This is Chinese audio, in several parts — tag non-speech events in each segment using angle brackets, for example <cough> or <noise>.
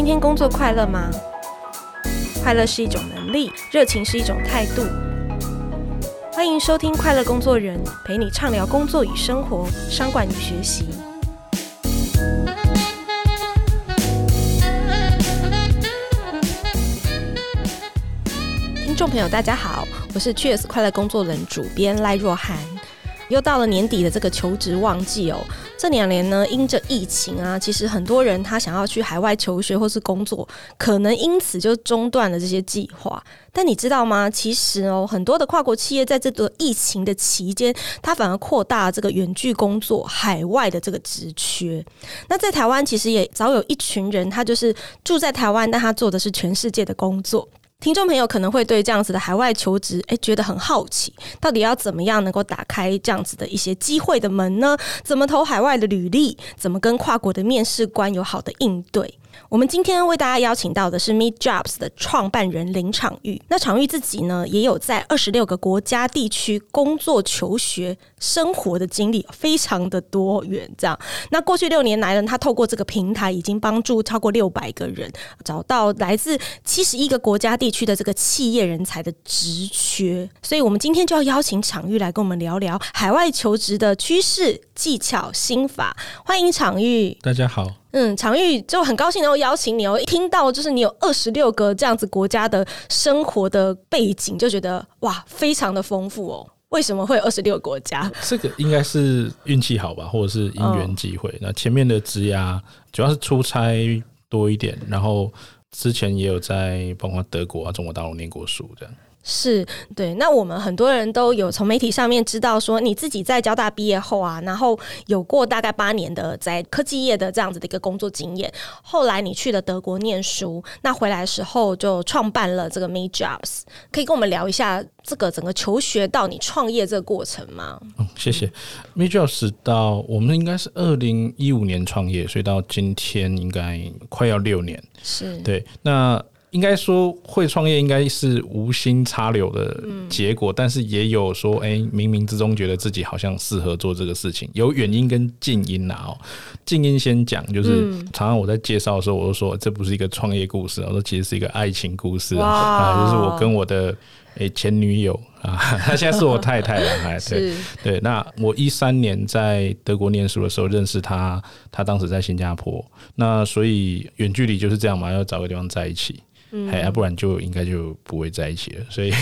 今天工作快乐吗？快乐是一种能力，热情是一种态度。欢迎收听《快乐工作人》，陪你畅聊工作与生活、商管与学习。听众朋友，大家好，我是 Cheers 快乐工作人主编赖若涵。又到了年底的这个求职旺季哦。这两年呢，因着疫情啊，其实很多人他想要去海外求学或是工作，可能因此就中断了这些计划。但你知道吗？其实哦，很多的跨国企业在这个疫情的期间，它反而扩大这个远距工作、海外的这个职缺。那在台湾，其实也早有一群人，他就是住在台湾，但他做的是全世界的工作。听众朋友可能会对这样子的海外求职，诶，觉得很好奇，到底要怎么样能够打开这样子的一些机会的门呢？怎么投海外的履历？怎么跟跨国的面试官有好的应对？我们今天为大家邀请到的是 Meet Jobs 的创办人林场育。那场育自己呢，也有在二十六个国家地区工作、求学、生活的经历，非常的多元。这样，那过去六年来呢，他透过这个平台，已经帮助超过六百个人找到来自七十一个国家地区的这个企业人才的职缺。所以，我们今天就要邀请场玉来跟我们聊聊海外求职的趋势、技巧、心法。欢迎场玉，大家好。嗯，常玉就很高兴能够邀请你哦。一听到就是你有二十六个这样子国家的生活的背景，就觉得哇，非常的丰富哦。为什么会有二十六个国家？这个应该是运气好吧，或者是因缘际会。那前面的职涯主要是出差多一点，然后之前也有在包括德国啊、中国大陆念过书这样。是对，那我们很多人都有从媒体上面知道说，你自己在交大毕业后啊，然后有过大概八年的在科技业的这样子的一个工作经验。后来你去了德国念书，那回来的时候就创办了这个 Meet Jobs，可以跟我们聊一下这个整个求学到你创业这个过程吗？嗯，谢谢。Meet Jobs 到我们应该是二零一五年创业，所以到今天应该快要六年。是对，那。应该说会创业应该是无心插柳的结果，嗯、但是也有说，哎、欸，冥冥之中觉得自己好像适合做这个事情，有远因跟近因呐。哦，近因先讲，就是常常我在介绍的时候，我都说这不是一个创业故事，我说其实是一个爱情故事啊，啊，就是我跟我的哎前女友啊，她 <laughs> 现在是我太太了，哎，对对。那我一三年在德国念书的时候认识她，她当时在新加坡，那所以远距离就是这样嘛，要找个地方在一起。哎，要不然就应该就不会在一起了。所以，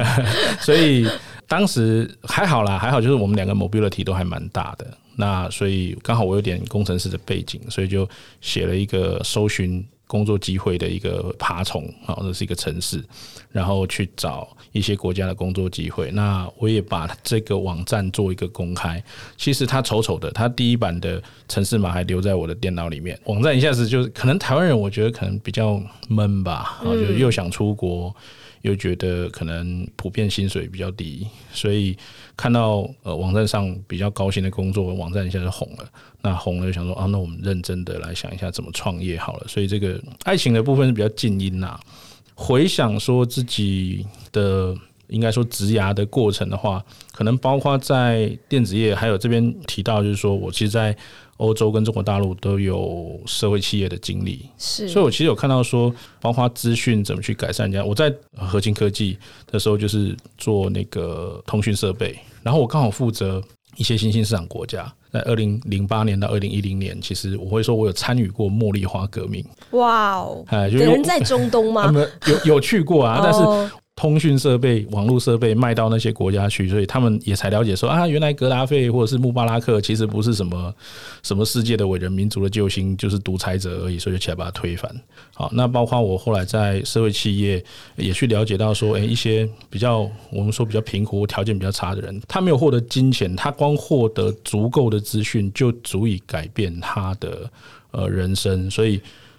<laughs> 所以当时还好啦，还好就是我们两个 mobility 都还蛮大的。那所以刚好我有点工程师的背景，所以就写了一个搜寻工作机会的一个爬虫啊，这是一个城市，然后去找一些国家的工作机会。那我也把这个网站做一个公开。其实它丑丑的，它第一版的城市码还留在我的电脑里面。网站一下子就是，可能台湾人我觉得可能比较闷吧，然后就又想出国。又觉得可能普遍薪水比较低，所以看到呃网站上比较高薪的工作，网站一下就红了。那红了就想说啊，那我们认真的来想一下怎么创业好了。所以这个爱情的部分是比较静音呐。回想说自己的应该说职涯的过程的话，可能包括在电子业，还有这边提到就是说我其实，在欧洲跟中国大陆都有社会企业的经历，是，所以我其实有看到说，包括资讯怎么去改善人家。我在核心科技的时候，就是做那个通讯设备，然后我刚好负责一些新兴市场国家。在二零零八年到二零一零年，其实我会说我有参与过茉莉花革命。哇哦，哎，有人在中东吗？<laughs> 有有去过啊，但是。通讯设备、网络设备卖到那些国家去，所以他们也才了解说啊，原来格达费或者是穆巴拉克其实不是什么什么世界的伟人、民族的救星，就是独裁者而已，所以就起来把它推翻。好，那包括我后来在社会企业也去了解到说，诶，一些比较我们说比较贫苦、条件比较差的人，他没有获得金钱，他光获得足够的资讯就足以改变他的呃人生，所以。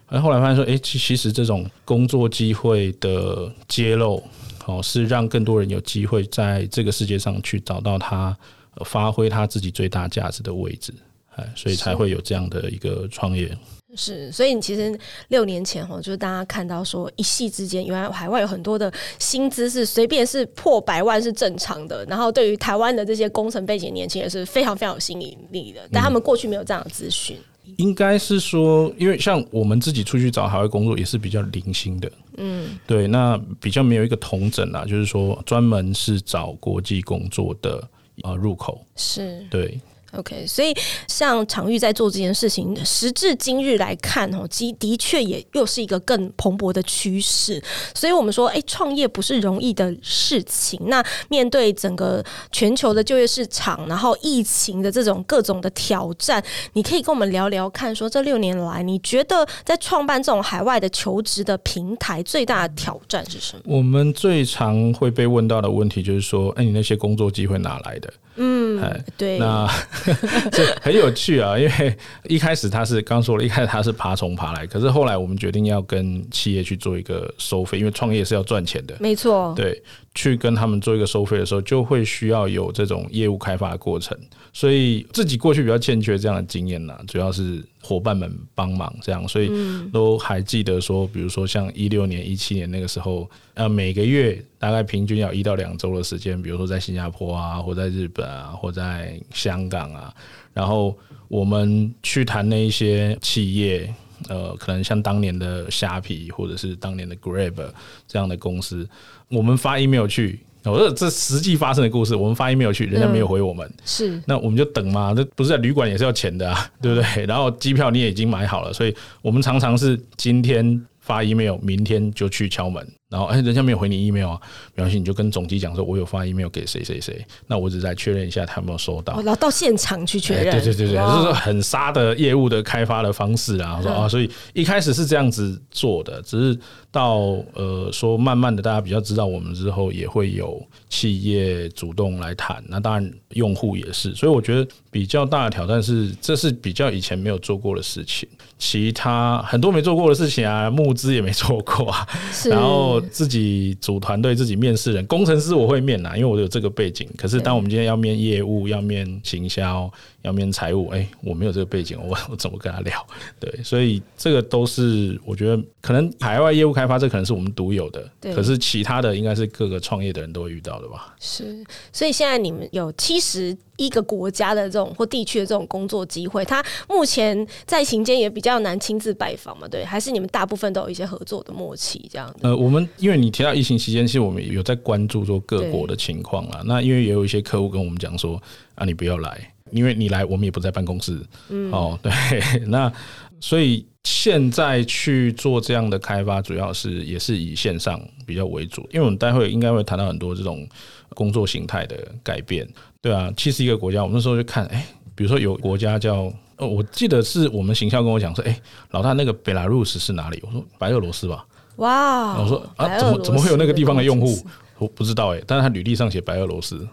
然后后来发现说，哎，其其实这种工作机会的揭露，哦，是让更多人有机会在这个世界上去找到他发挥他自己最大价值的位置，哎，所以才会有这样的一个创业。是，所以你其实六年前哈，就是大家看到说一夕之间，原来海外有很多的薪资是随便是破百万是正常的，然后对于台湾的这些工程背景年轻人是非常非常有吸引力的，但他们过去没有这样的资讯。应该是说，因为像我们自己出去找海外工作也是比较零星的，嗯，对，那比较没有一个统整啊，就是说专门是找国际工作的呃入口，是。对。OK，所以像场域在做这件事情，时至今日来看哦，的的确也又是一个更蓬勃的趋势。所以我们说，哎，创业不是容易的事情。那面对整个全球的就业市场，然后疫情的这种各种的挑战，你可以跟我们聊聊看，说这六年来，你觉得在创办这种海外的求职的平台，最大的挑战是什么？我们最常会被问到的问题就是说，哎，你那些工作机会哪来的？嗯，哎对，那 <laughs> 这很有趣啊，因为一开始他是刚说了，一开始他是爬虫爬来，可是后来我们决定要跟企业去做一个收费，因为创业是要赚钱的，没错，对，去跟他们做一个收费的时候，就会需要有这种业务开发的过程，所以自己过去比较欠缺这样的经验呢，主要是。伙伴们帮忙这样，所以都还记得说，比如说像一六年、一七年那个时候，呃，每个月大概平均要一到两周的时间，比如说在新加坡啊，或在日本啊，或在香港啊，然后我们去谈那一些企业，呃，可能像当年的虾皮或者是当年的 Grab 这样的公司，我们发 email 去。我说这实际发生的故事，我们发 email 去，人家没有回我们，是，那我们就等嘛，这不是在旅馆也是要钱的啊，对不对？然后机票你也已经买好了，所以我们常常是今天发 email，明天就去敲门。然后，哎，人家没有回你 email 啊，没关系，你就跟总机讲说，我有发 email 给谁谁谁，那我只是来确认一下他有没有收到。然后到现场去确认。对对对对，就是说很杀的业务的开发的方式啊，说啊，所以一开始是这样子做的，只是到呃说慢慢的大家比较知道我们之后，也会有企业主动来谈，那当然用户也是，所以我觉得比较大的挑战是，这是比较以前没有做过的事情，其他很多没做过的事情啊，募资也没做过啊，然后。自己组团队，自己面试人，工程师我会面呐，因为我有这个背景。可是当我们今天要面业务，要面行销，要面财务，哎，我没有这个背景，我 <laughs> 我怎么跟他聊？对，所以这个都是我觉得可能海外业务开发，这可能是我们独有的。可是其他的应该是各个创业的人都会遇到的吧？是，所以现在你们有七十一个国家的这种或地区的这种工作机会，他目前在行间也比较难亲自拜访嘛？对，还是你们大部分都有一些合作的默契这样子？呃，我们因为你提到疫情期间，其实我们有在关注说各国的情况啊。那因为也有一些客户跟我们讲说啊，你不要来。因为你来，我们也不在办公室。嗯，哦，对，<laughs> 那所以现在去做这样的开发，主要是也是以线上比较为主。因为我们待会应该会谈到很多这种工作形态的改变，对啊，七十一个国家，我们那时候就看，哎，比如说有国家叫，哦，我记得是我们行销跟我讲说，哎，老大那个贝拉鲁斯是哪里？我说白俄罗斯吧。哇，我说啊，怎么怎么会有那个地方的用户？我不知道哎，但是他履历上写白俄罗斯。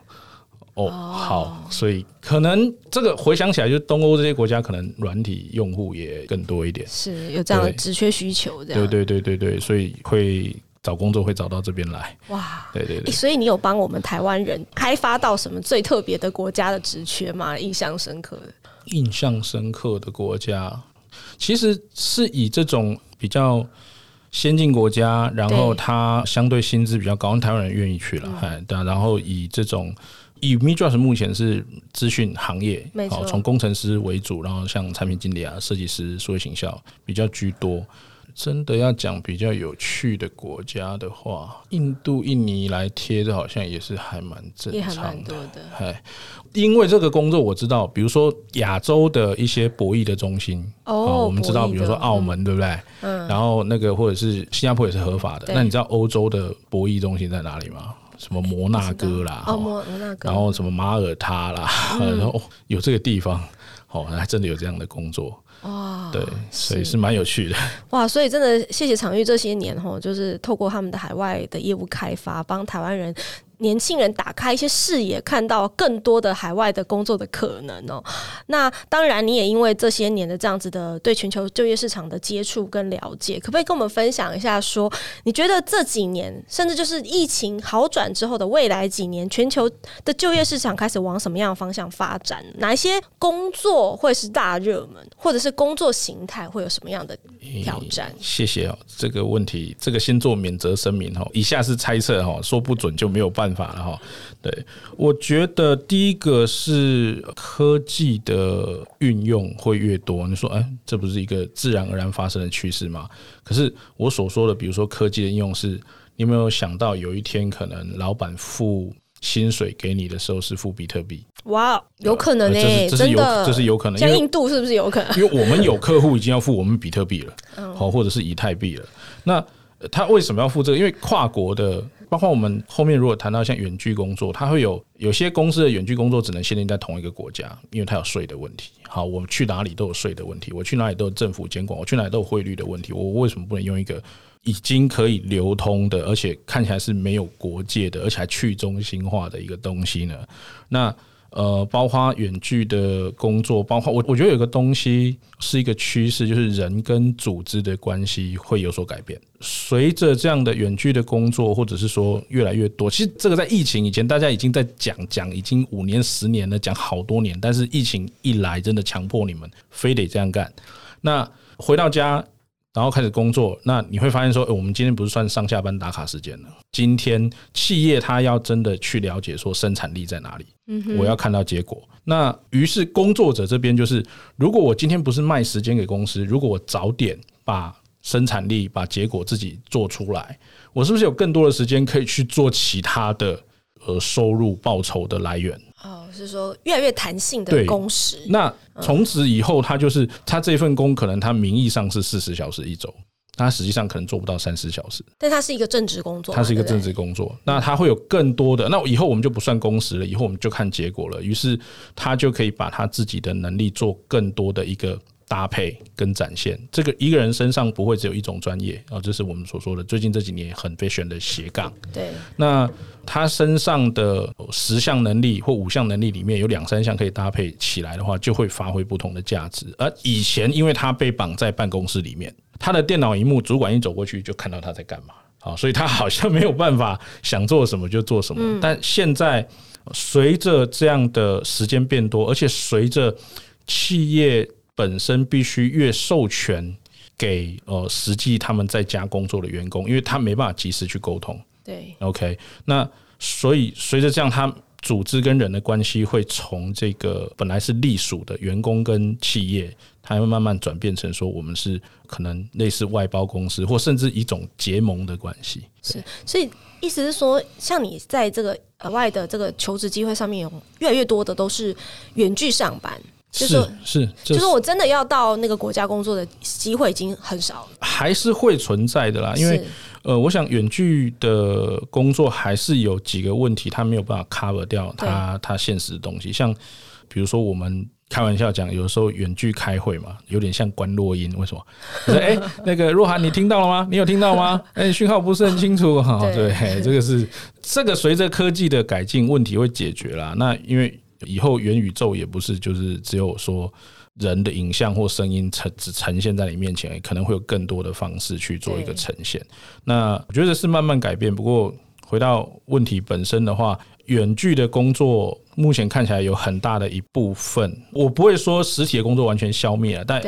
哦，好，所以可能这个回想起来，就是东欧这些国家可能软体用户也更多一点，是有这样的职缺需求，这样对对对对对，所以会找工作会找到这边来。哇，对对对，所以你有帮我们台湾人开发到什么最特别的国家的职缺吗？印象深刻的？印象深刻的国家，其实是以这种比较先进国家，然后它相对薪资比较高，台湾人愿意去了，哎，对，然后以这种。以 MIDROS 目前是资讯行业，好，从工程师为主，然后像产品经理啊、设计师、数位行销比较居多。真的要讲比较有趣的国家的话，印度、印尼来贴的，好像也是还蛮正常的。哎，因为这个工作我知道，比如说亚洲的一些博弈的中心哦，我们知道，比如说澳门，对不对？嗯。然后那个或者是新加坡也是合法的。那你知道欧洲的博弈中心在哪里吗？什么摩纳哥啦，哦，摩摩纳哥，然后什么马耳他啦，嗯、然 <laughs> 后有这个地方，哦，还真的有这样的工作，哇，对，所以是蛮有趣的，哇，所以真的谢谢场域这些年吼，就是透过他们的海外的业务开发，帮台湾人。年轻人打开一些视野，看到更多的海外的工作的可能哦。那当然，你也因为这些年的这样子的对全球就业市场的接触跟了解，可不可以跟我们分享一下说，你觉得这几年，甚至就是疫情好转之后的未来几年，全球的就业市场开始往什么样的方向发展？哪一些工作会是大热门，或者是工作形态会有什么样的挑战？谢谢哦，这个问题，这个先做免责声明哦，以下是猜测哈，说不准就没有办法了哈。对，我觉得第一个是科技的运用会越多，你说，哎，这不是一个自然而然发生的趋势吗？可是我所说的，比如说科技的应用是，你有没有想到有一天可能老板付薪水给你的时候是付比特币？哇，有可能呢、欸，这是有，这是有可能。像印度是不是有可能？<laughs> 因为我们有客户已经要付我们比特币了，好，或者是以太币了。那他为什么要付这个？因为跨国的，包括我们后面如果谈到像远距工作，他会有有些公司的远距工作只能限定在同一个国家，因为它有税的问题。好，我们去哪里都有税的问题，我去哪里都有政府监管，我去哪里都有汇率的问题。我为什么不能用一个已经可以流通的，而且看起来是没有国界的，而且还去中心化的一个东西呢？那呃，包括远距的工作，包括我，我觉得有个东西是一个趋势，就是人跟组织的关系会有所改变。随着这样的远距的工作，或者是说越来越多，其实这个在疫情以前大家已经在讲讲，已经五年、十年了，讲好多年。但是疫情一来，真的强迫你们非得这样干。那回到家。然后开始工作，那你会发现说，我们今天不是算上下班打卡时间了。今天企业它要真的去了解说生产力在哪里，嗯，我要看到结果。那于是工作者这边就是，如果我今天不是卖时间给公司，如果我早点把生产力、把结果自己做出来，我是不是有更多的时间可以去做其他的呃收入报酬的来源？哦，是说越来越弹性的工时。那从此以后，他就是他这份工，可能他名义上是四十小时一周，他实际上可能做不到三十小时。但他是一个正职工作，他是一个正职工作。那他会有更多的，那以后我们就不算工时了，以后我们就看结果了。于是他就可以把他自己的能力做更多的一个。搭配跟展现，这个一个人身上不会只有一种专业啊，这是我们所说的最近这几年很 fashion 的斜杠。对，那他身上的十项能力或五项能力里面有两三项可以搭配起来的话，就会发挥不同的价值。而以前因为他被绑在办公室里面，他的电脑荧幕主管一走过去就看到他在干嘛啊，所以他好像没有办法想做什么就做什么。但现在随着这样的时间变多，而且随着企业。本身必须越授权给呃实际他们在家工作的员工，因为他没办法及时去沟通。对，OK，那所以随着这样，他组织跟人的关系会从这个本来是隶属的员工跟企业，它会慢慢转变成说我们是可能类似外包公司，或甚至一种结盟的关系。是，所以意思是说，像你在这个额外的这个求职机会上面，有越来越多的都是远距上班。是是，是，就是我真的要到那个国家工作的机会已经很少了，还是会存在的啦。因为呃，我想远距的工作还是有几个问题，它没有办法 cover 掉它它现实的东西。像比如说，我们开玩笑讲，有时候远距开会嘛，有点像关落音。为什么？<laughs> 哎、欸，那个若涵，你听到了吗？你有听到吗？哎、欸，讯号不是很清楚哈。对，这个是这个随着科技的改进，问题会解决啦。那因为。以后元宇宙也不是就是只有说人的影像或声音呈只呈现在你面前，可能会有更多的方式去做一个呈现。那我觉得是慢慢改变。不过回到问题本身的话，远距的工作目前看起来有很大的一部分，我不会说实体的工作完全消灭了，但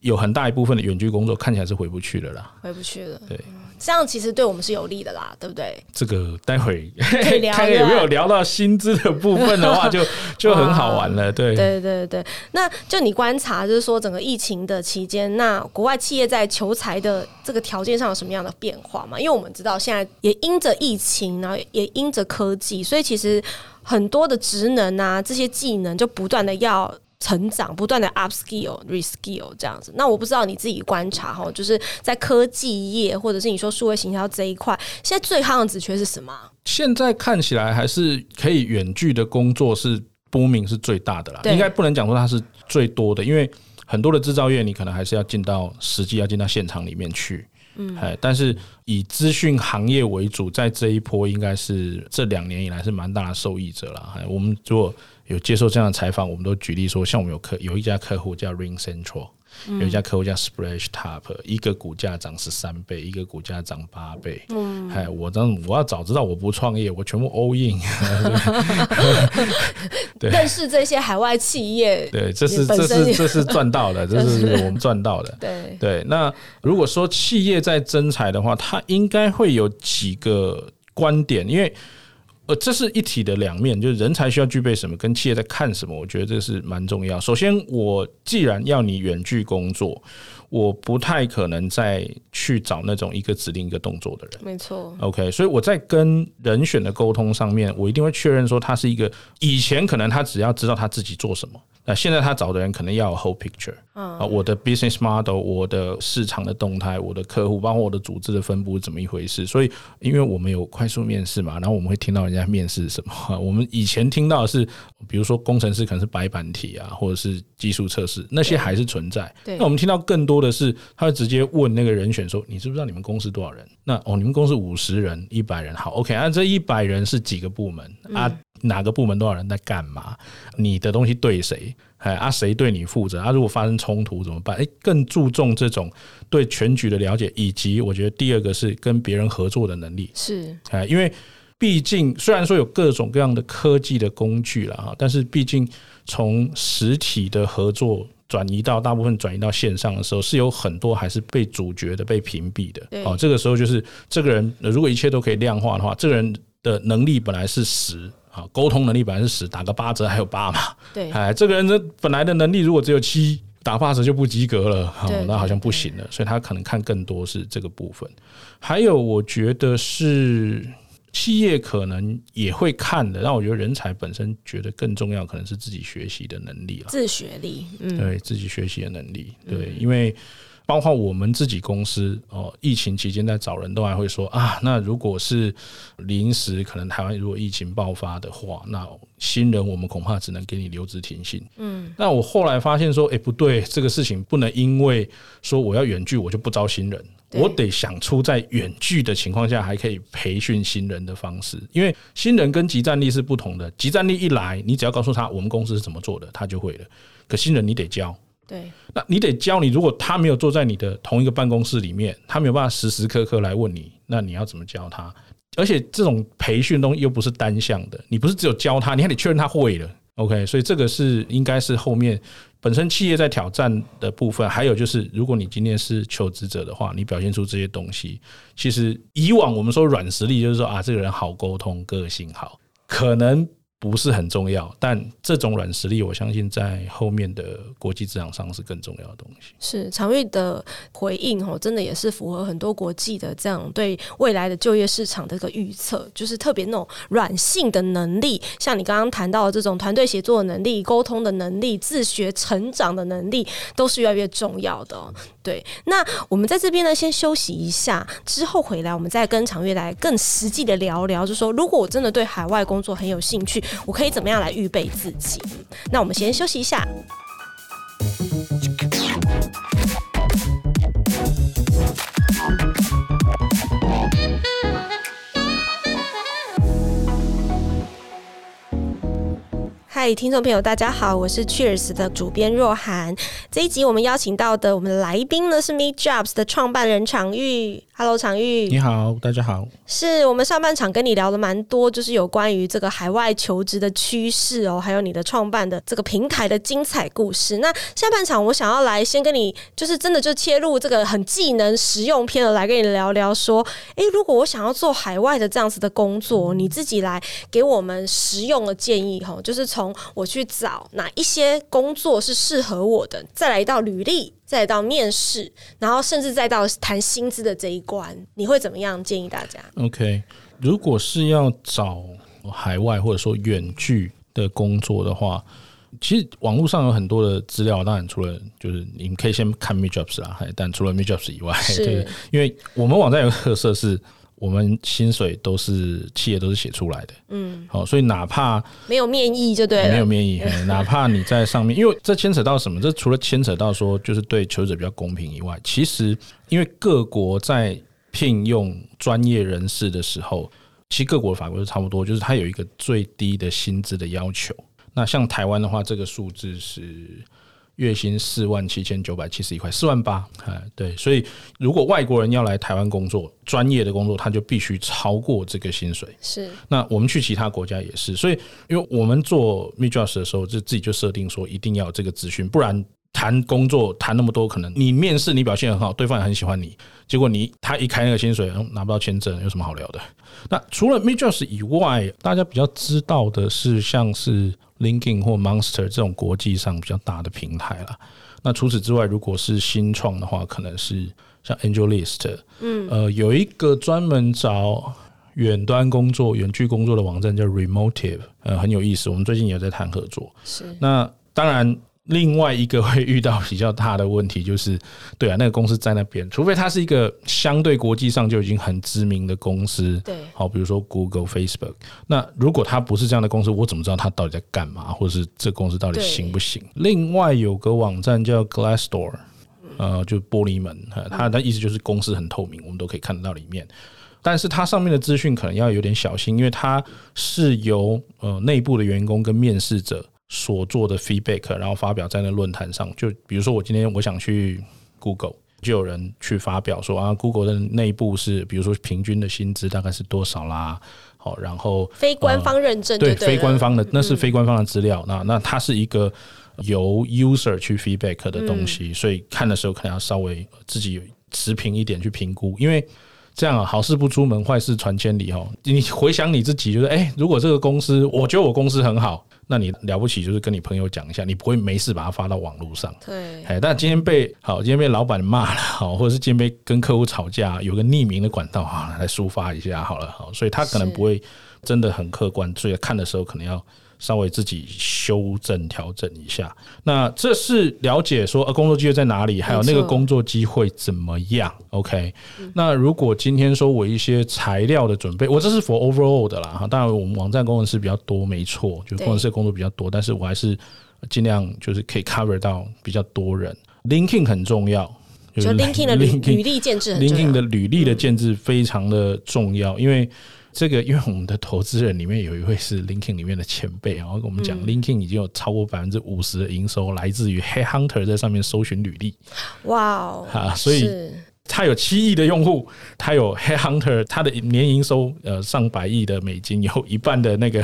有很大一部分的远距工作看起来是回不去了啦，回不去了。对。这样其实对我们是有利的啦，对不对？这个待会 <laughs> 看有没有聊到薪资的部分的话就，就 <laughs> 就很好玩了。对对对对，那就你观察，就是说整个疫情的期间，那国外企业在求才的这个条件上有什么样的变化吗？因为我们知道现在也因着疫情，然后也因着科技，所以其实很多的职能啊，这些技能就不断的要。成长不断的 upskill reskill 这样子，那我不知道你自己观察哈，就是在科技业或者是你说数位行销这一块，现在最夯的职缺是什么？现在看起来还是可以远距的工作是 booming 是最大的啦，应该不能讲说它是最多的，因为很多的制造业你可能还是要进到实际要进到现场里面去，嗯，哎但是以资讯行业为主，在这一波应该是这两年以来是蛮大的受益者了，我们如果有接受这样的采访，我们都举例说，像我们有客有一家客户叫 Ring Central，有一家客户叫 Splash Top，一个股价涨十三倍，一个股价涨八倍。嗯，哎，我当我要早知道我不创业，我全部 all in。<laughs> 对，认识这些海外企业，对，这是这是这是赚到的，<laughs> 这是我们赚到的。对对，那如果说企业在增财的话，它应该会有几个观点，因为。呃，这是一体的两面，就是人才需要具备什么，跟企业在看什么，我觉得这是蛮重要。首先，我既然要你远距工作，我不太可能再去找那种一个指令一个动作的人。没错。OK，所以我在跟人选的沟通上面，我一定会确认说他是一个以前可能他只要知道他自己做什么。那现在他找的人可能要有 whole picture 啊，我的 business model，我的市场的动态，我的客户，包括我的组织的分布是怎么一回事？所以，因为我们有快速面试嘛，然后我们会听到人家面试什么。<laughs> 我们以前听到的是，比如说工程师可能是白板题啊，或者是技术测试，那些还是存在。那我们听到更多的是，他会直接问那个人选说：“你知不知道你们公司多少人？”那哦，你们公司五十人、一百人，好，OK，啊，这一百人是几个部门啊？哪个部门多少人在干嘛？你的东西对谁？哎啊，谁对你负责？啊，如果发生冲突怎么办？哎，更注重这种对全局的了解，以及我觉得第二个是跟别人合作的能力。是，哎，因为毕竟虽然说有各种各样的科技的工具了哈，但是毕竟从实体的合作转移到大部分转移到线上的时候，是有很多还是被主角的、被屏蔽的。哦，这个时候就是这个人如果一切都可以量化的话，这个人的能力本来是十。啊，沟通能力百分之十，打个八折还有八嘛。<laughs> 对，哎，这个人的本来的能力如果只有七，打八折就不及格了，哦，那好像不行了。所以他可能看更多是这个部分。还有，我觉得是企业可能也会看的。让我觉得人才本身觉得更重要，可能是自己学习的能力了。自学力，嗯，对自己学习的能力，对，因为。包括我们自己公司哦，疫情期间在找人都还会说啊，那如果是临时可能台湾如果疫情爆发的话，那新人我们恐怕只能给你留职停薪。嗯，那我后来发现说，哎，不对，这个事情不能因为说我要远距，我就不招新人，我得想出在远距的情况下还可以培训新人的方式，因为新人跟集战力是不同的，集战力一来，你只要告诉他我们公司是怎么做的，他就会了，可新人你得教。对，那你得教你。如果他没有坐在你的同一个办公室里面，他没有办法时时刻刻来问你，那你要怎么教他？而且这种培训东西又不是单向的，你不是只有教他，你还得确认他会了。OK，所以这个是应该是后面本身企业在挑战的部分。还有就是，如果你今天是求职者的话，你表现出这些东西，其实以往我们说软实力，就是说啊，这个人好沟通，个性好，可能。不是很重要，但这种软实力，我相信在后面的国际职场上是更重要的东西。是常玉的回应哦，真的也是符合很多国际的这样对未来的就业市场的一个预测，就是特别那种软性的能力，像你刚刚谈到的这种团队协作的能力、沟通的能力、自学成长的能力，都是越来越重要的。对，那我们在这边呢，先休息一下，之后回来我们再跟常玉来更实际的聊聊，就说，如果我真的对海外工作很有兴趣，我可以怎么样来预备自己？那我们先休息一下。嗨，听众朋友，大家好，我是 Cheers 的主编若涵。这一集我们邀请到的我们的来宾呢是 Meet Jobs 的创办人常玉。Hello，常玉，你好，大家好。是我们上半场跟你聊了蛮多，就是有关于这个海外求职的趋势哦，还有你的创办的这个平台的精彩故事。那下半场我想要来先跟你，就是真的就切入这个很技能实用篇的，来跟你聊聊说，诶、欸，如果我想要做海外的这样子的工作，你自己来给我们实用的建议哈，就是从我去找哪一些工作是适合我的，再来到履历。再到面试，然后甚至再到谈薪资的这一关，你会怎么样建议大家？OK，如果是要找海外或者说远距的工作的话，其实网络上有很多的资料。当然，除了就是你们可以先看 Meet Jobs 啦，但除了 Meet Jobs 以外，对，因为我们网站有个特色是。我们薪水都是企业都是写出来的，嗯，好，所以哪怕没有面议就对了，没有面议，<laughs> 哪怕你在上面，因为这牵扯到什么？这除了牵扯到说就是对求职者比较公平以外，其实因为各国在聘用专业人士的时候，其实各国的法规都差不多，就是它有一个最低的薪资的要求。那像台湾的话，这个数字是月薪四万七千九百七十一块，四万八，哎，对，所以如果外国人要来台湾工作，专业的工作，他就必须超过这个薪水。是，那我们去其他国家也是，所以因为我们做 MeetJobs 的时候，就自己就设定说一定要有这个资讯，不然谈工作谈那么多，可能你面试你表现很好，对方也很喜欢你，结果你他一开那个薪水，拿不到签证，有什么好聊的？那除了 MeetJobs 以外，大家比较知道的是像是。LinkedIn 或 Monster 这种国际上比较大的平台了。那除此之外，如果是新创的话，可能是像 AngelList，嗯，呃，有一个专门找远端工作、远距工作的网站叫 Remotive，呃，很有意思。我们最近也在谈合作。是。那当然。另外一个会遇到比较大的问题就是，对啊，那个公司在那边，除非它是一个相对国际上就已经很知名的公司，对，好，比如说 Google、Facebook。那如果它不是这样的公司，我怎么知道它到底在干嘛，或者是这公司到底行不行？另外有个网站叫 Glassdoor，呃，就玻璃门，它的意思就是公司很透明，我们都可以看得到里面。但是它上面的资讯可能要有点小心，因为它是由呃内部的员工跟面试者。所做的 feedback，然后发表在那论坛上。就比如说，我今天我想去 Google，就有人去发表说啊，Google 的内部是，比如说平均的薪资大概是多少啦？好，然后非官方认证对，对非官方的，那是非官方的资料。嗯、那那它是一个由 user 去 feedback 的东西，嗯、所以看的时候可能要稍微自己持平一点去评估，因为这样啊，好事不出门，坏事传千里哦。你回想你自己，就是哎，如果这个公司，我觉得我公司很好。那你了不起，就是跟你朋友讲一下，你不会没事把它发到网络上。对，哎，但今天被好，今天被老板骂了，好，或者是今天被跟客户吵架，有个匿名的管道啊，来抒发一下好了，好，所以他可能不会真的很客观，所以看的时候可能要。稍微自己修正调整一下，那这是了解说呃工作机会在哪里，还有那个工作机会怎么样？OK，那如果今天说我一些材料的准备，我这是 for overall 的啦哈。当然我们网站工程师比较多，没错，就工程师的工作比较多，但是我还是尽量就是可以 cover 到比较多人。LinkedIn 很重要，就 <laughs> LinkedIn 的履履历建制，LinkedIn 的履历的建制非常的重要，因为。这个，因为我们的投资人里面有一位是 LinkedIn 里面的前辈，然后跟我们讲，LinkedIn 已经有超过百分之五十的营收来自于 Headhunter 在上面搜寻履历。哇哦！啊，所以他有七亿的用户，他有 Headhunter，他的年营收呃上百亿的美金，有一半的那个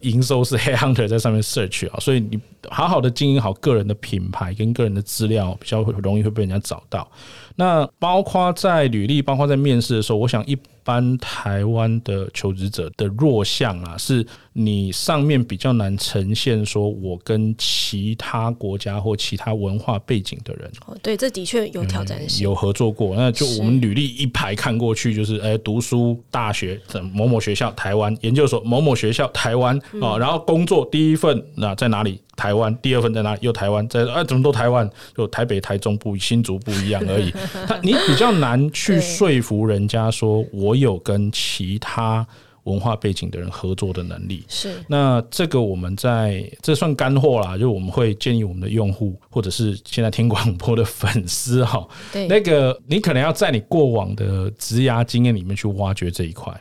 营收是 Headhunter 在上面 search 啊，所以你好好的经营好个人的品牌跟个人的资料，比较容易会被人家找到。那包括在履历，包括在面试的时候，我想一般台湾的求职者的弱项啊，是你上面比较难呈现，说我跟其他国家或其他文化背景的人。哦，对，这的确有挑战性。有合作过，那就我们履历一排看过去，就是哎，读书大学某某学校台湾，研究所某某学校台湾啊，然后工作第一份那在哪里？台湾第二份在哪里？又台湾在啊？怎么都台湾？就台北、台中不新竹不一样而已。<laughs> 他你比较难去说服人家说，我有跟其他文化背景的人合作的能力。是那这个我们在这算干货啦，就我们会建议我们的用户或者是现在听广播的粉丝哈，对那个你可能要在你过往的职涯经验里面去挖掘这一块。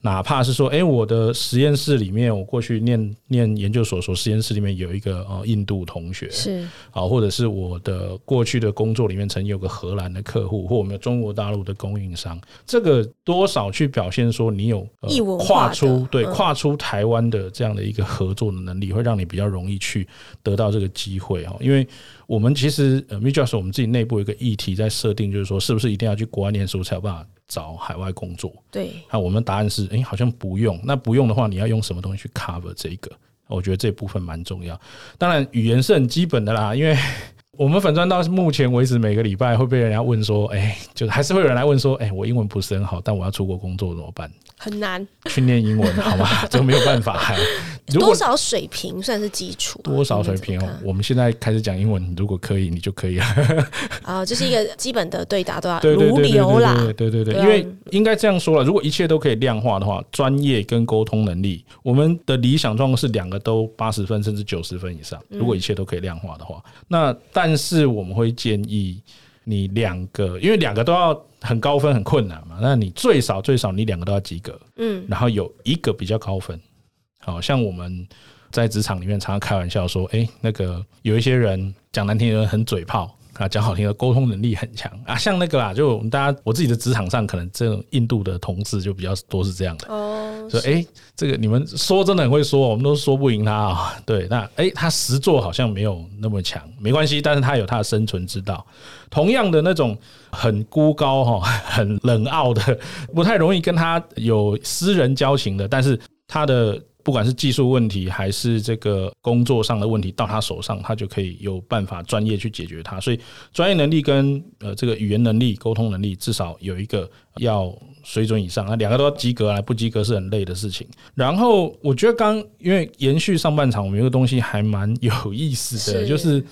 哪怕是说，哎，我的实验室里面，我过去念念研究所，所实验室里面有一个呃印度同学，是。啊，或者是我的过去的工作里面曾经有个荷兰的客户，或我们有中国大陆的供应商，这个多少去表现说你有跨出对跨出台湾的这样的一个合作的能力，会让你比较容易去得到这个机会哈，因为我们其实呃，MeetJobs 我们自己内部有一个议题在设定，就是说是不是一定要去国外念书才有办法。找海外工作，对，那我们答案是，哎、欸，好像不用。那不用的话，你要用什么东西去 cover 这一个？我觉得这部分蛮重要。当然，语言是很基本的啦，因为 <laughs> 我们粉专到目前为止，每个礼拜会被人家问说，哎、欸，就还是会有人来问说，哎、欸，我英文不是很好，但我要出国工作怎么办？很难训练英文，好吗？<laughs> 这个没有办法。多少水平算是基础？多少水平哦？我们现在开始讲英文，如果可以，你就可以了。<laughs> 啊，这是一个基本的对答，都要如流啦。对对对，因为应该这样说了，如果一切都可以量化的话，专业跟沟通能力，我们的理想状况是两个都八十分甚至九十分以上。如果一切都可以量化的话，那但是我们会建议你两个，因为两个都要。很高分很困难嘛，那你最少最少你两个都要及格，嗯，然后有一个比较高分，好像我们在职场里面常常开玩笑说，哎，那个有一些人，讲难听的人很嘴炮。啊，讲好听的，沟通能力很强啊，像那个啦，就我们大家我自己的职场上，可能这种印度的同事就比较多是这样的哦。说哎、欸，这个你们说真的很会说，我们都说不赢他啊。对，那哎、欸，他实作好像没有那么强，没关系，但是他有他的生存之道。同样的那种很孤高哈，<laughs> 很冷傲的，不太容易跟他有私人交情的，但是他的。不管是技术问题还是这个工作上的问题，到他手上，他就可以有办法专业去解决它。所以专业能力跟呃这个语言能力、沟通能力，至少有一个要水准以上啊，两个都要及格啊，不及格是很累的事情。然后我觉得刚因为延续上半场，我们有个东西还蛮有意思的，就是。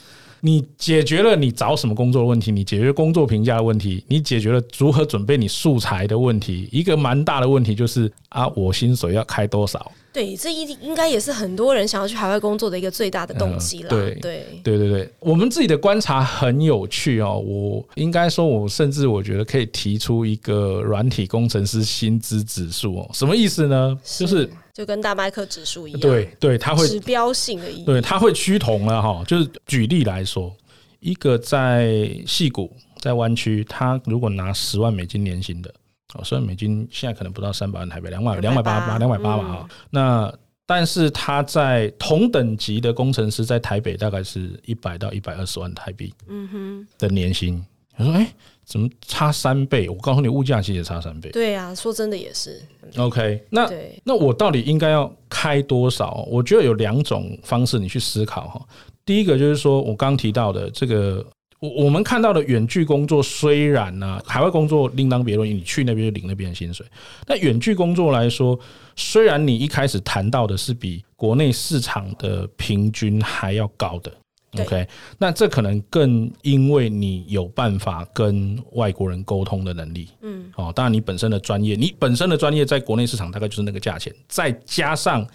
你解决了你找什么工作的问题，你解决工作评价的问题，你解决了如何准备你素材的问题。一个蛮大的问题就是啊，我薪水要开多少？对，这一应该也是很多人想要去海外工作的一个最大的动机了。对对对对对，我们自己的观察很有趣哦。我应该说，我甚至我觉得可以提出一个软体工程师薪资指数哦。什么意思呢？就是。就跟大麦克指数一样，对对，它会指标性的意义，对，它会趋同了哈。就是举例来说，一个在戏谷，在湾区，他如果拿十万美金年薪的，哦，十万美金现在可能不到三百万台币，两万两百八八两百八吧哈。那但是他在同等级的工程师在台北大概是一百到一百二十万台币，嗯哼的年薪。他说：“哎，怎么差三倍？我告诉你，物价其实也差三倍。”对啊，说真的也是。OK，那那我到底应该要开多少？我觉得有两种方式你去思考哈。第一个就是说我刚提到的这个，我我们看到的远距工作，虽然呢、啊，海外工作另当别论，你去那边就领那边的薪水。那远距工作来说，虽然你一开始谈到的是比国内市场的平均还要高的。OK，那这可能更因为你有办法跟外国人沟通的能力，嗯，哦，当然你本身的专业，你本身的专业在国内市场大概就是那个价钱，再加上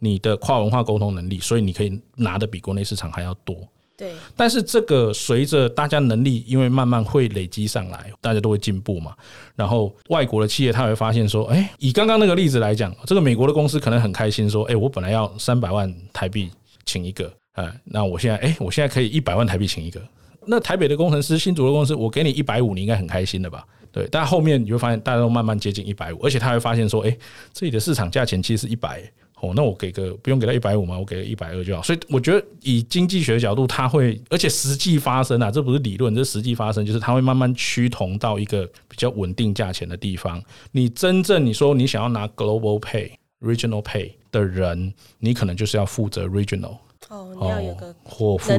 你的跨文化沟通能力，所以你可以拿的比国内市场还要多。对，但是这个随着大家能力因为慢慢会累积上来，大家都会进步嘛。然后外国的企业他会发现说，哎，以刚刚那个例子来讲，这个美国的公司可能很开心说，哎，我本来要三百万台币请一个。哎，那我现在，哎，我现在可以一百万台币请一个。那台北的工程师、新竹的公司，我给你一百五，你应该很开心的吧？对。但后面你会发现，大家都慢慢接近一百五，而且他会发现说，哎，这里的市场价钱其实是一百。哦，那我给个不用给他一百五嘛，我给个一百二就好。所以我觉得，以经济学的角度，它会，而且实际发生啊，这不是理论，这实际发生，就是它会慢慢趋同到一个比较稳定价钱的地方。你真正你说你想要拿 global pay、regional pay 的人，你可能就是要负责 regional。哦，你要有个或负责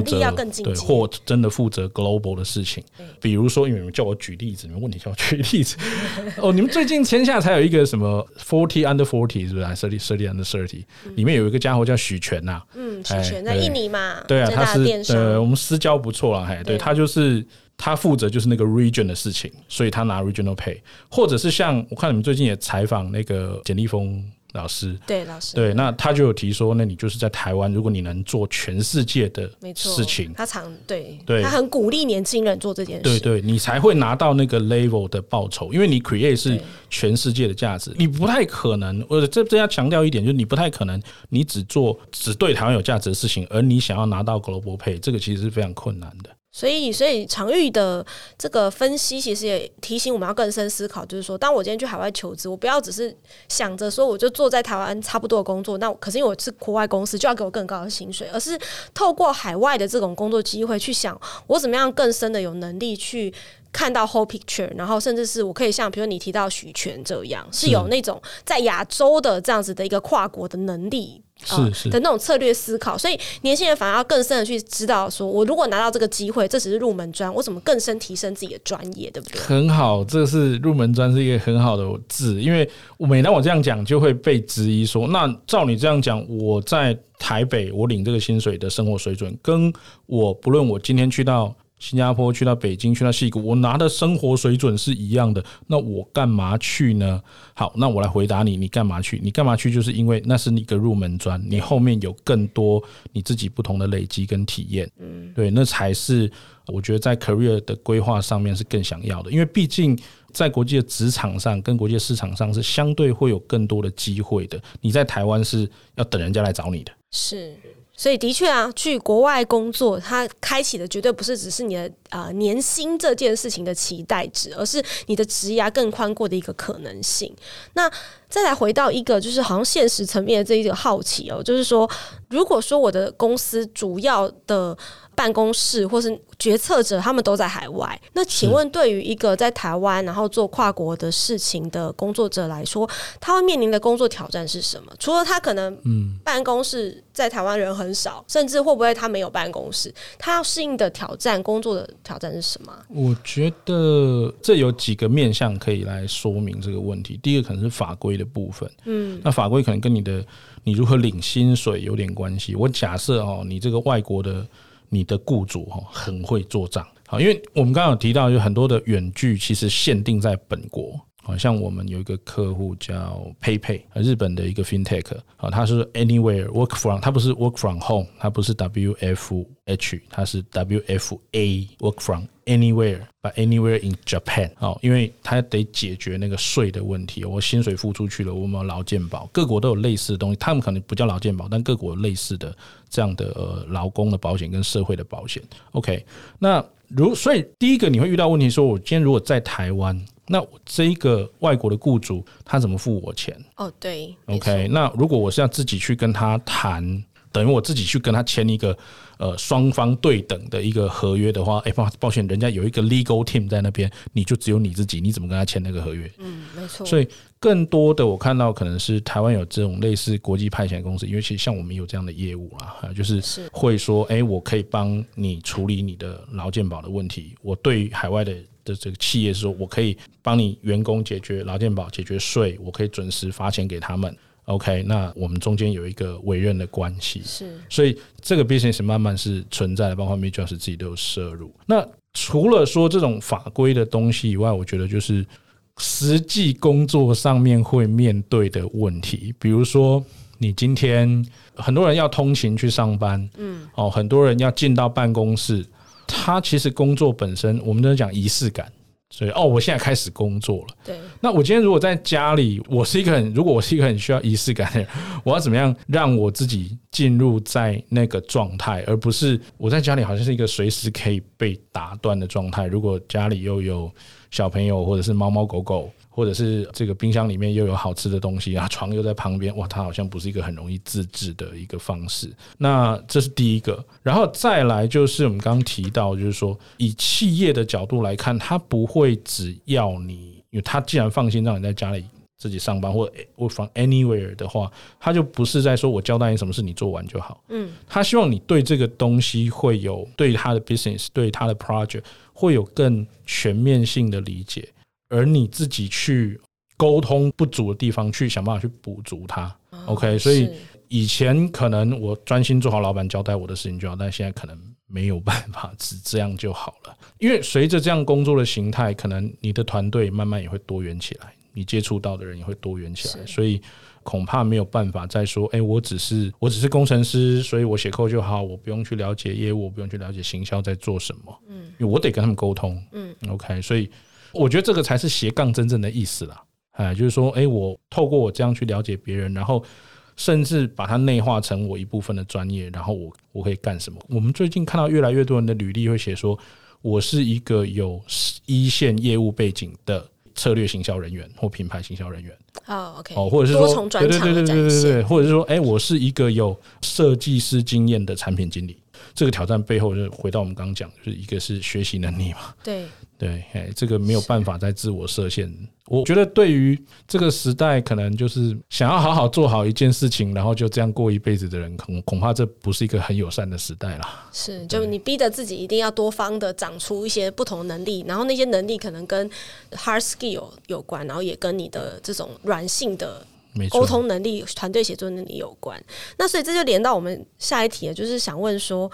对，或真的负责 global 的事情。比如说，因为你们叫我举例子，你们问题叫我举例子。<laughs> 哦，你们最近签下才有一个什么 forty under forty 是不是？thirty thirty under thirty 里面有一个家伙叫许权呐。嗯，许权在印尼嘛？对啊，他是呃，我们私交不错了，还，对他就是他负责就是那个 region 的事情，所以他拿 regional pay，或者是像我看你们最近也采访那个简立峰。老师，对老师，对，那他就有提说，那你就是在台湾，如果你能做全世界的事情，他常对，对，他很鼓励年轻人做这件事，对，对，你才会拿到那个 level 的报酬，因为你 create 是全世界的价值，你不太可能，或者这这要强调一点，就是你不太可能，你只做只对台湾有价值的事情，而你想要拿到 global pay，这个其实是非常困难的。所以，所以常玉的这个分析，其实也提醒我们要更深思考，就是说，当我今天去海外求职，我不要只是想着说，我就坐在台湾差不多的工作，那可是因为我是国外公司，就要给我更高的薪水，而是透过海外的这种工作机会去想，我怎么样更深的有能力去看到 whole picture，然后甚至是我可以像，比如你提到许权这样，是有那种在亚洲的这样子的一个跨国的能力。是是的那种策略思考，所以年轻人反而要更深的去知道，说我如果拿到这个机会，这只是入门砖，我怎么更深提升自己的专业，对不对？很好，这是入门砖是一个很好的字，因为我每当我这样讲，就会被质疑说，那照你这样讲，我在台北我领这个薪水的生活水准，跟我不论我今天去到。新加坡去到北京去到矽谷，我拿的生活水准是一样的，那我干嘛去呢？好，那我来回答你，你干嘛去？你干嘛去？就是因为那是你一个入门砖，你后面有更多你自己不同的累积跟体验，嗯，对，那才是我觉得在 career 的规划上面是更想要的，因为毕竟在国际的职场上跟国际市场上是相对会有更多的机会的，你在台湾是要等人家来找你的，是。所以的确啊，去国外工作，它开启的绝对不是只是你的啊、年薪这件事情的期待值，而是你的职涯更宽阔的一个可能性。那再来回到一个就是好像现实层面的这一个好奇哦，就是说，如果说我的公司主要的办公室或是决策者他们都在海外，那请问对于一个在台湾然后做跨国的事情的工作者来说，他会面临的工作挑战是什么？除了他可能嗯办公室在台湾人很少，甚至会不会他没有办公室，他要适应的挑战，工作的挑战是什么？我觉得这有几个面向可以来说明这个问题。第一个可能是法规的部分，嗯，那法规可能跟你的你如何领薪水有点关系。我假设哦，你这个外国的。你的雇主哈很会做账，好，因为我们刚刚有提到，有很多的远距其实限定在本国，好像我们有一个客户叫 PayPay，日本的一个 FinTech，好，它是 Anywhere Work From，他不是 Work From Home，它不是 WFH，它是 WFA Work From Anywhere，But Anywhere in Japan，哦，因为它得解决那个税的问题，我薪水付出去了，我们有劳健保，各国都有类似的东西，他们可能不叫劳健保，但各国有类似的。这样的呃劳工的保险跟社会的保险，OK，那如所以第一个你会遇到问题，说我今天如果在台湾，那这一个外国的雇主他怎么付我钱？哦，对，OK，那如果我是要自己去跟他谈。等于我自己去跟他签一个呃双方对等的一个合约的话，哎，抱抱歉，人家有一个 legal team 在那边，你就只有你自己，你怎么跟他签那个合约？嗯，没错。所以更多的我看到可能是台湾有这种类似国际派遣公司，因为其实像我们有这样的业务啊，就是会说，哎，我可以帮你处理你的劳健保的问题。我对海外的的这个企业是说，我可以帮你员工解决劳健保、解决税，我可以准时发钱给他们。OK，那我们中间有一个委任的关系，是，所以这个 business 慢慢是存在的，包括 Mitchell 自己都有摄入。那除了说这种法规的东西以外，我觉得就是实际工作上面会面对的问题，比如说你今天很多人要通勤去上班，嗯，哦，很多人要进到办公室，他其实工作本身，我们都讲仪式感。所以哦，我现在开始工作了。对，那我今天如果在家里，我是一个很，如果我是一个很需要仪式感的人，我要怎么样让我自己进入在那个状态，而不是我在家里好像是一个随时可以被打断的状态。如果家里又有小朋友或者是猫猫狗狗。或者是这个冰箱里面又有好吃的东西啊，床又在旁边，哇，它好像不是一个很容易自制的一个方式。那这是第一个，然后再来就是我们刚刚提到，就是说以企业的角度来看，它不会只要你，因为他既然放心让你在家里自己上班，或者 work from anywhere 的话，他就不是在说我交代你什么事你做完就好。嗯，他希望你对这个东西会有对他的 business，对他的 project 会有更全面性的理解。而你自己去沟通不足的地方，去想办法去补足它。OK，所以以前可能我专心做好老板交代我的事情就好，但现在可能没有办法只这样就好了。因为随着这样工作的形态，可能你的团队慢慢也会多元起来，你接触到的人也会多元起来，所以恐怕没有办法再说，哎，我只是我只是工程师，所以我写 code 就好，我不用去了解业务，我不用去了解行销在做什么。嗯，因为我得跟他们沟通。嗯，OK，所以。我觉得这个才是斜杠真正的意思啦，哎，就是说，哎，我透过我这样去了解别人，然后甚至把它内化成我一部分的专业，然后我我可以干什么？我们最近看到越来越多人的履历会写说，我是一个有一线业务背景的策略行销人员或品牌行销人员。哦，OK，哦，或者是说，对对对对对对对，或者是说，哎，我是一个有设计师经验的产品经理。这个挑战背后，就回到我们刚刚讲，就是一个是学习能力嘛。对。对，哎，这个没有办法在自我设限。我觉得对于这个时代，可能就是想要好好做好一件事情，然后就这样过一辈子的人，恐恐怕这不是一个很友善的时代啦。是，就你逼着自己一定要多方的长出一些不同能力，然后那些能力可能跟 hard skill 有关，然后也跟你的这种软性的沟通能力、团队协作能力有关。那所以这就连到我们下一题，就是想问说。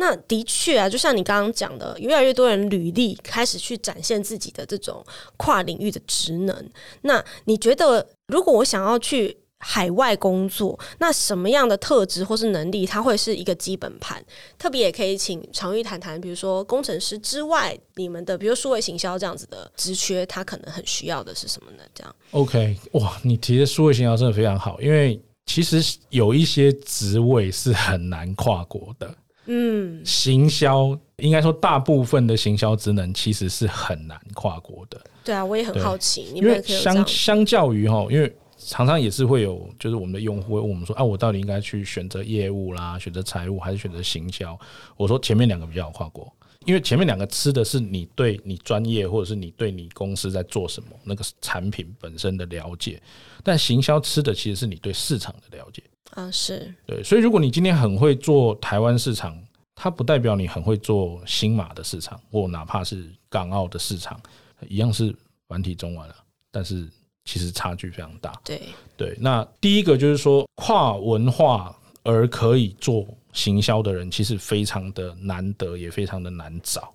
那的确啊，就像你刚刚讲的，越来越多人履历开始去展现自己的这种跨领域的职能。那你觉得，如果我想要去海外工作，那什么样的特质或是能力，它会是一个基本盘？特别也可以请常玉谈谈，比如说工程师之外，你们的比如数位行销这样子的职缺，它可能很需要的是什么呢？这样。OK，哇，你提的数位行销真的非常好，因为。其实有一些职位是很难跨国的。嗯，行销应该说大部分的行销职能其实是很难跨国的。对啊，我也很好奇，因为相相较于哈，因为常常也是会有，就是我们的用户会问我们说啊，我到底应该去选择业务啦，选择财务还是选择行销？我说前面两个比较好跨国。因为前面两个吃的是你对你专业，或者是你对你公司在做什么那个产品本身的了解，但行销吃的其实是你对市场的了解啊，是对，所以如果你今天很会做台湾市场，它不代表你很会做新马的市场，或哪怕是港澳的市场，一样是繁体中文了，但是其实差距非常大。对对，那第一个就是说跨文化而可以做。行销的人其实非常的难得，也非常的难找。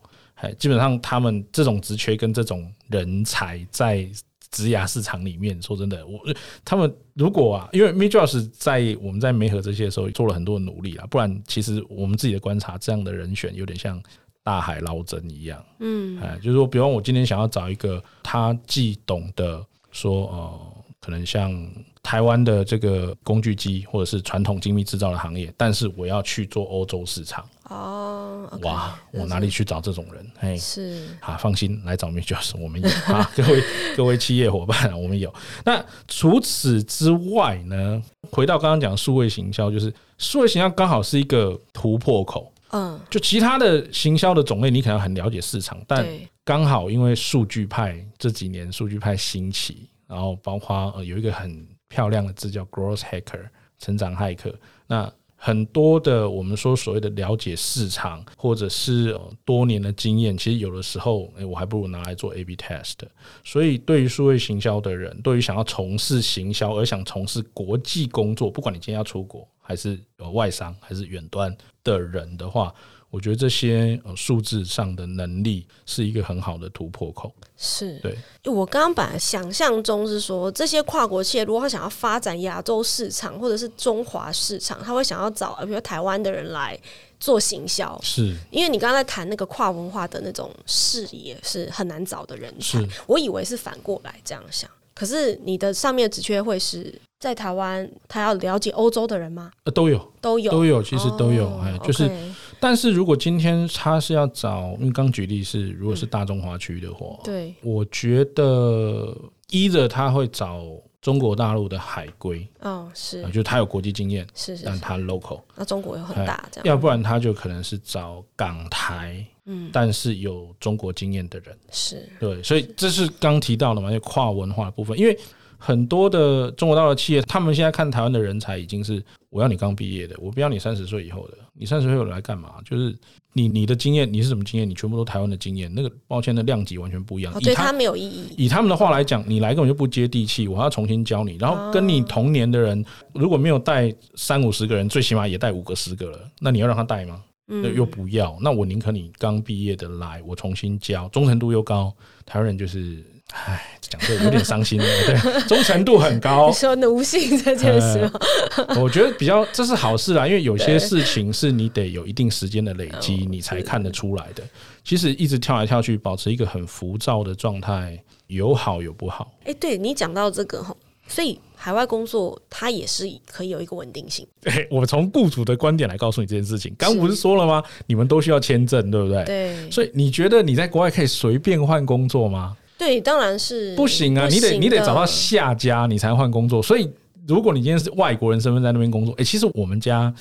基本上他们这种职缺跟这种人才在职涯市场里面，说真的，我他们如果啊，因为 MeJobs 在我们在媒合这些的时候做了很多努力啊，不然其实我们自己的观察，这样的人选有点像大海捞针一样。嗯，哎，就是说，比方我今天想要找一个他既懂得说，呃，可能像。台湾的这个工具机或者是传统精密制造的行业，但是我要去做欧洲市场哦，oh, okay, 哇，我哪里去找这种人？嘿，是啊，放心来找 MeJobs，我们有啊，各位各位企业伙伴，我们有。那除此之外呢？回到刚刚讲数位行销，就是数位行销刚好是一个突破口，嗯，就其他的行销的种类，你可能很了解市场，但刚好因为数据派这几年数据派兴起，然后包括呃有一个很。漂亮的字叫 growth hacker，成长骇客。那很多的我们说所谓的了解市场，或者是多年的经验，其实有的时候，诶，我还不如拿来做 A/B test。所以，对于数位行销的人，对于想要从事行销而想从事国际工作，不管你今天要出国，还是呃外商，还是远端的人的话。我觉得这些呃数字上的能力是一个很好的突破口。是，对。我刚刚本来想象中是说，这些跨国企业如果他想要发展亚洲市场或者是中华市场，他会想要找比如台湾的人来做行销。是，因为你刚才谈那个跨文化的那种视野是很难找的人才。是，我以为是反过来这样想。可是你的上面职缺会是在台湾，他要了解欧洲的人吗？呃，都有，都有，都有，其实都有。哎、哦，就是。但是如果今天他是要找，因为刚举例是，如果是大中华区的话，嗯，对，我觉得一的他会找中国大陆的海归，哦，是，就他有国际经验，是，是，是，但他 local，那中国又很大，这样，要不然他就可能是找港台，嗯，但是有中国经验的人，是。对，所以这是刚提到的嘛，就跨文化的部分，因为。很多的中国大陆企业，他们现在看台湾的人才已经是，我要你刚毕业的，我不要你三十岁以后的。你三十岁以后来干嘛？就是你你的经验，你是什么经验？你全部都台湾的经验，那个抱歉的量级完全不一样。对他没有意义。以他们的话来讲，你来根本就不接地气，我还要重新教你。然后跟你同年的人，如果没有带三五十个人，最起码也带五个十个了，那你要让他带吗？那又不要。那我宁可你刚毕业的来，我重新教，忠诚度又高。台湾人就是。唉，讲这有点伤心了。对，<laughs> 忠诚度很高。你说奴性这件事吗？我觉得比较这是好事啦，因为有些事情是你得有一定时间的累积，你才看得出来的。其实一直跳来跳去，保持一个很浮躁的状态，有好有不好。哎，对你讲到这个，所以海外工作它也是可以有一个稳定性。对，我从雇主的观点来告诉你这件事情。刚不是说了吗？你们都需要签证，对不对？对。所以你觉得你在国外可以随便换工作吗？对，当然是不行啊！你得你得找到下家，你才换工作。所以，如果你今天是外国人身份在那边工作，哎，其实我们家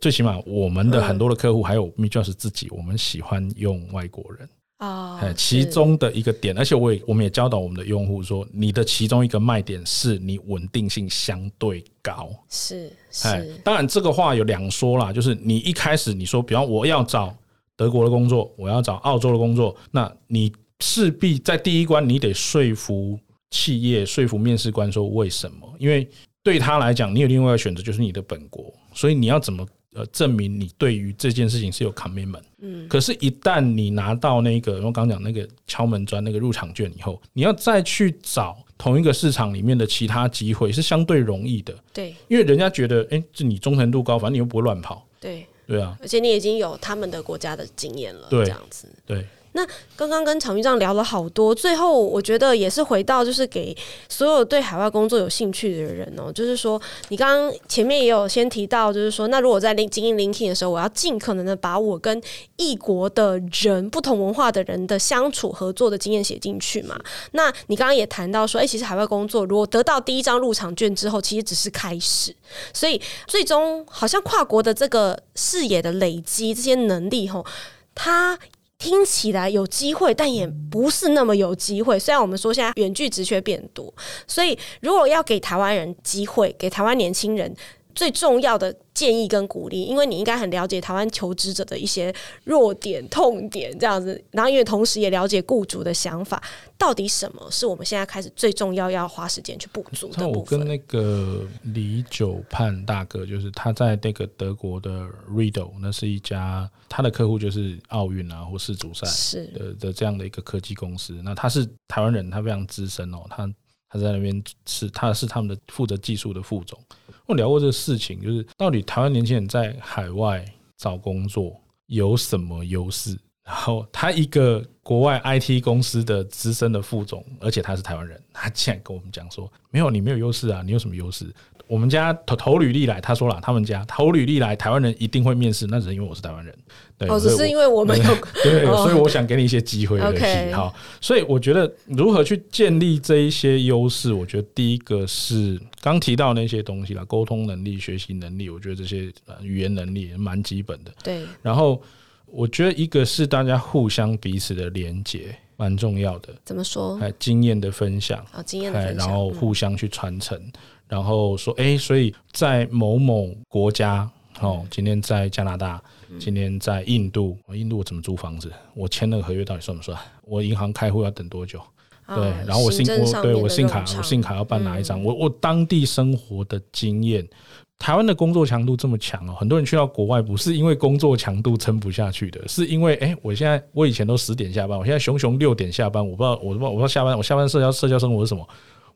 最起码我们的很多的客户，还有 MeJobs 自己，我们喜欢用外国人啊。其中的一个点，而且我也我们也教导我们的用户说，你的其中一个卖点是你稳定性相对高。是是，当然这个话有两说啦，就是你一开始你说，比方我要找德国的工作，我要找澳洲的工作，那你。势必在第一关，你得说服企业、说服面试官说为什么？因为对他来讲，你有另外一个选择，就是你的本国。所以你要怎么呃证明你对于这件事情是有 commitment？嗯。可是，一旦你拿到那个我刚讲那个敲门砖、那个入场券以后，你要再去找同一个市场里面的其他机会，是相对容易的。对，因为人家觉得，哎，这你忠诚度高，反正你又不会乱跑。对，对啊。而且你已经有他们的国家的经验了，对，这样子。对。那刚刚跟郝云这样聊了好多，最后我觉得也是回到就是给所有对海外工作有兴趣的人哦，就是说你刚刚前面也有先提到，就是说那如果在经营 LinkedIn 的时候，我要尽可能的把我跟异国的人、不同文化的人的相处合作的经验写进去嘛。那你刚刚也谈到说，哎、其实海外工作如果得到第一张入场券之后，其实只是开始，所以最终好像跨国的这个视野的累积，这些能力吼，它。听起来有机会，但也不是那么有机会。虽然我们说现在远距职缺变多，所以如果要给台湾人机会，给台湾年轻人。最重要的建议跟鼓励，因为你应该很了解台湾求职者的一些弱点、痛点这样子，然后因为同时也了解雇主的想法，到底什么是我们现在开始最重要要花时间去补足的部分。那我跟那个李九盼大哥，就是他在那个德国的 Riedel，那是一家他的客户就是奥运啊或世足赛是的的这样的一个科技公司。那他是台湾人，他非常资深哦，他他在那边是他是他们的负责技术的副总。我聊过这个事情，就是到底台湾年轻人在海外找工作有什么优势？然后他一个国外 IT 公司的资深的副总，而且他是台湾人，他竟然跟我们讲说：“没有，你没有优势啊，你有什么优势？”我们家投投履历来，他说了，他们家投履历来，台湾人一定会面试，那只是因为我是台湾人。对，哦，只是因为我们有对，对，所以我想给你一些机会而已。好，所以我觉得如何去建立这一些优势，我觉得第一个是刚提到那些东西啦，沟通能力、学习能力，我觉得这些语言能力也蛮基本的。对，然后我觉得一个是大家互相彼此的连接，蛮重要的。怎么说？哎经验的分享啊，经验的分享，然后互相去传承。嗯然后说，哎，所以在某某国家，哦，今天在加拿大，今天在印度，印度我怎么租房子？我签那个合约到底算不算？我银行开户要等多久？啊、对，然后我信我对我信卡，我信卡要办哪一张？嗯、我我当地生活的经验，台湾的工作强度这么强哦，很多人去到国外不是因为工作强度撑不下去的，是因为哎，我现在我以前都十点下班，我现在熊熊六点下班，我不知道我不知道我不知道下班我下班社交社交生活是什么？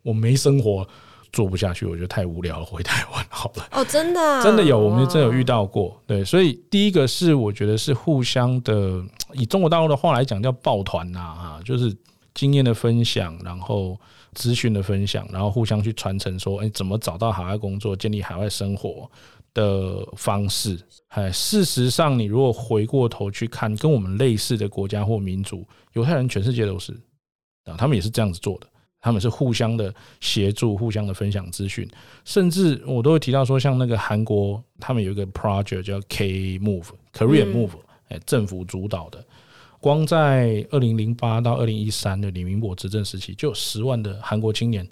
我没生活。做不下去，我觉得太无聊了，回台湾好了。哦，真的、啊，真的有，我们真有遇到过。对，所以第一个是我觉得是互相的，以中国大陆的话来讲叫抱团呐，哈，就是经验的分享，然后资讯的分享，然后互相去传承，说，哎，怎么找到海外工作，建立海外生活的方式。哎，事实上，你如果回过头去看，跟我们类似的国家或民族，犹太人全世界都是啊，他们也是这样子做的。他们是互相的协助，互相的分享资讯，甚至我都会提到说，像那个韩国，他们有一个 project 叫 K Move，Korean Move，哎，政府主导的。光在二零零八到二零一三的李明博执政时期，就有十万的韩国青年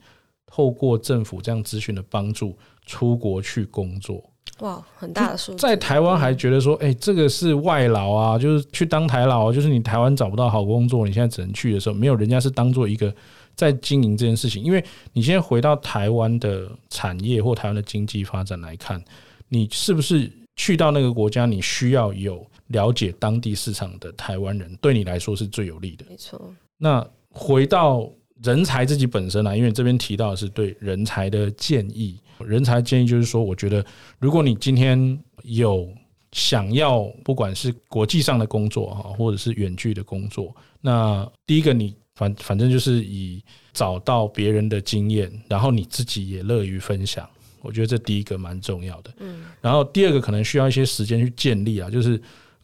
透过政府这样资讯的帮助，出国去工作。哇，很大的数字。在台湾还觉得说，哎，这个是外劳啊，就是去当台劳，就是你台湾找不到好工作，你现在只能去的时候，没有人家是当做一个。在经营这件事情，因为你现在回到台湾的产业或台湾的经济发展来看，你是不是去到那个国家，你需要有了解当地市场的台湾人，对你来说是最有利的。没错。那回到人才自己本身啊，因为这边提到的是对人才的建议，人才建议就是说，我觉得如果你今天有想要不管是国际上的工作啊，或者是远距的工作，那第一个你。反反正就是以找到别人的经验，然后你自己也乐于分享，我觉得这第一个蛮重要的。嗯，然后第二个可能需要一些时间去建立啊，就是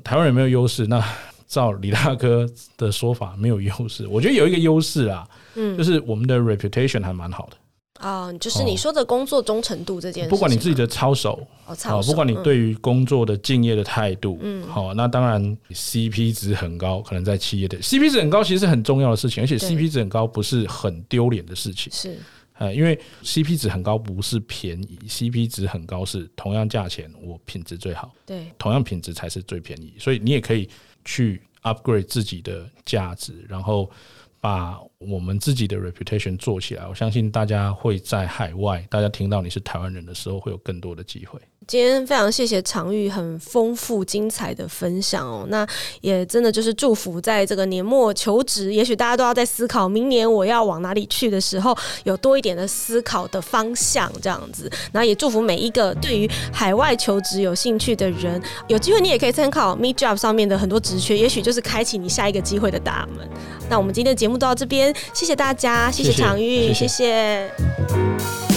台湾人没有优势，那 <laughs> 照李大哥的说法没有优势，我觉得有一个优势啊，嗯，就是我们的 reputation 还蛮好的。啊，就是你说的工作忠诚度这件事，不管你自己的操守，哦，不管你对于工作的敬业的态度，嗯，好，那当然 CP 值很高，可能在企业的 CP 值很高，其实是很重要的事情，而且 CP 值很高不是很丢脸的事情，是，呃，因为 CP 值很高不是便宜，CP 值很高是同样价钱我品质最好，对，同样品质才是最便宜，所以你也可以去 upgrade 自己的价值，然后。把我们自己的 reputation 做起来，我相信大家会在海外，大家听到你是台湾人的时候，会有更多的机会。今天非常谢谢常玉很丰富精彩的分享哦，那也真的就是祝福在这个年末求职，也许大家都要在思考明年我要往哪里去的时候，有多一点的思考的方向这样子。然后也祝福每一个对于海外求职有兴趣的人，有机会你也可以参考 Meet Job 上面的很多职缺，也许就是开启你下一个机会的大门。那我们今天的节目到这边，谢谢大家，谢谢常玉，谢谢。谢谢。